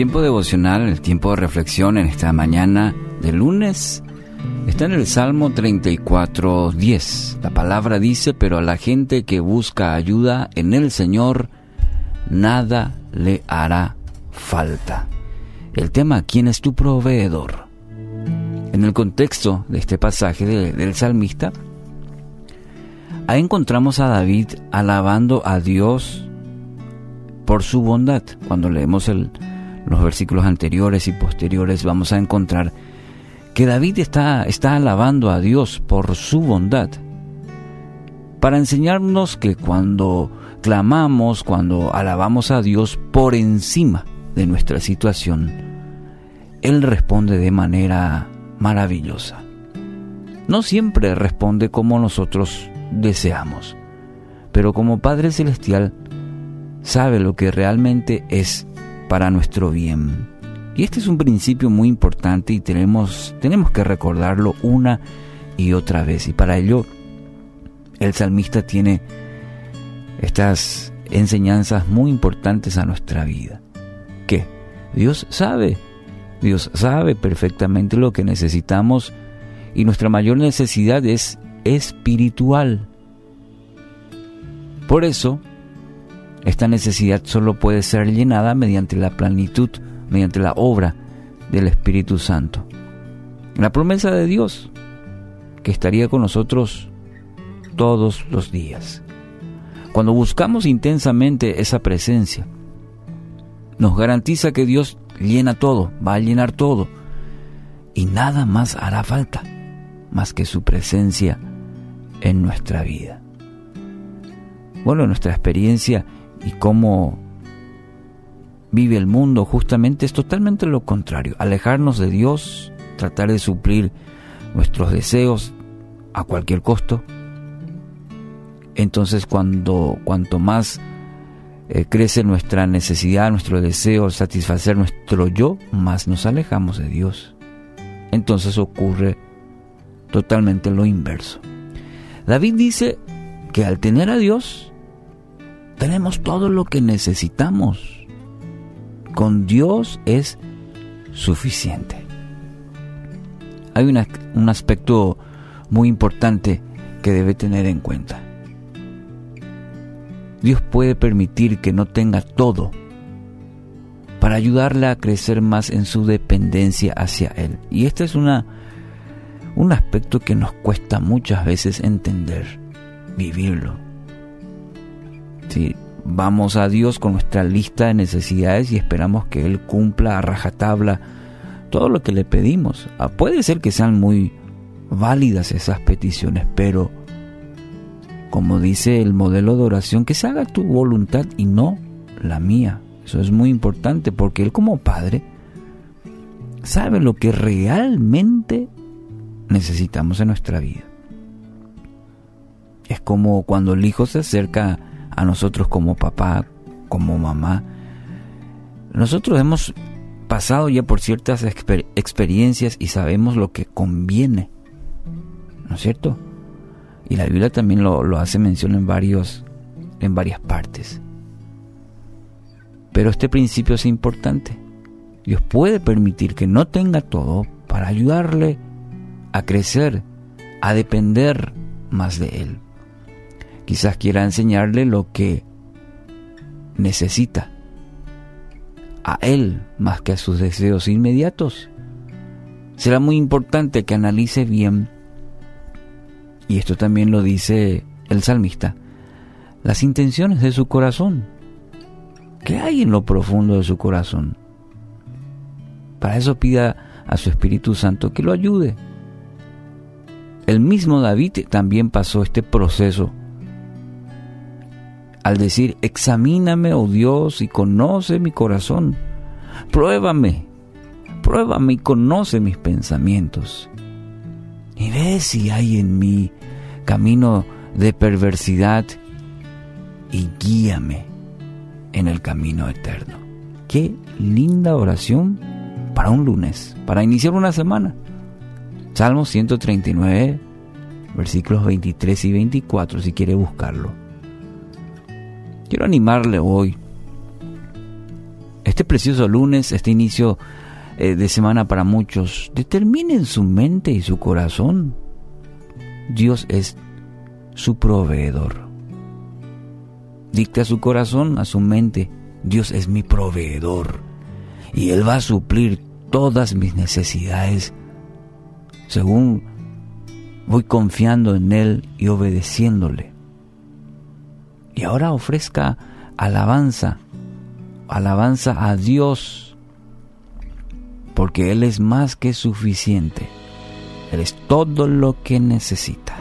tiempo devocional, el tiempo de reflexión en esta mañana de lunes, está en el Salmo 34, 10. La palabra dice, pero a la gente que busca ayuda en el Señor, nada le hará falta. El tema, ¿quién es tu proveedor? En el contexto de este pasaje del salmista, ahí encontramos a David alabando a Dios por su bondad. Cuando leemos el, los versículos anteriores y posteriores vamos a encontrar que David está, está alabando a Dios por su bondad, para enseñarnos que cuando clamamos, cuando alabamos a Dios por encima de nuestra situación, Él responde de manera maravillosa. No siempre responde como nosotros deseamos, pero como Padre Celestial sabe lo que realmente es para nuestro bien. Y este es un principio muy importante y tenemos, tenemos que recordarlo una y otra vez. Y para ello el salmista tiene estas enseñanzas muy importantes a nuestra vida. Que Dios sabe, Dios sabe perfectamente lo que necesitamos y nuestra mayor necesidad es espiritual. Por eso, esta necesidad solo puede ser llenada mediante la plenitud, mediante la obra del Espíritu Santo. La promesa de Dios, que estaría con nosotros todos los días. Cuando buscamos intensamente esa presencia, nos garantiza que Dios llena todo, va a llenar todo, y nada más hará falta más que su presencia en nuestra vida. Bueno, nuestra experiencia y cómo vive el mundo justamente es totalmente lo contrario. Alejarnos de Dios, tratar de suplir nuestros deseos a cualquier costo. Entonces cuando cuanto más eh, crece nuestra necesidad, nuestro deseo, satisfacer nuestro yo, más nos alejamos de Dios. Entonces ocurre totalmente lo inverso. David dice que al tener a Dios, tenemos todo lo que necesitamos. Con Dios es suficiente. Hay un aspecto muy importante que debe tener en cuenta. Dios puede permitir que no tenga todo para ayudarle a crecer más en su dependencia hacia Él. Y este es una, un aspecto que nos cuesta muchas veces entender, vivirlo. Si vamos a Dios con nuestra lista de necesidades y esperamos que Él cumpla a rajatabla todo lo que le pedimos. Ah, puede ser que sean muy válidas esas peticiones, pero como dice el modelo de oración, que se haga tu voluntad y no la mía. Eso es muy importante porque Él como Padre sabe lo que realmente necesitamos en nuestra vida. Es como cuando el hijo se acerca a nosotros como papá, como mamá. Nosotros hemos pasado ya por ciertas experiencias y sabemos lo que conviene, ¿no es cierto? Y la Biblia también lo, lo hace mención en, varios, en varias partes. Pero este principio es importante. Dios puede permitir que no tenga todo para ayudarle a crecer, a depender más de Él. Quizás quiera enseñarle lo que necesita a él más que a sus deseos inmediatos. Será muy importante que analice bien, y esto también lo dice el salmista, las intenciones de su corazón. ¿Qué hay en lo profundo de su corazón? Para eso pida a su Espíritu Santo que lo ayude. El mismo David también pasó este proceso al decir, examíname, oh Dios, y conoce mi corazón. Pruébame, pruébame y conoce mis pensamientos. Y ve si hay en mí camino de perversidad y guíame en el camino eterno. Qué linda oración para un lunes, para iniciar una semana. Salmo 139, versículos 23 y 24, si quiere buscarlo. Quiero animarle hoy. Este precioso lunes, este inicio eh, de semana para muchos, determinen su mente y su corazón. Dios es su proveedor. Dicte a su corazón, a su mente, Dios es mi proveedor y Él va a suplir todas mis necesidades según voy confiando en Él y obedeciéndole. Y ahora ofrezca alabanza, alabanza a Dios, porque Él es más que suficiente. Él es todo lo que necesita.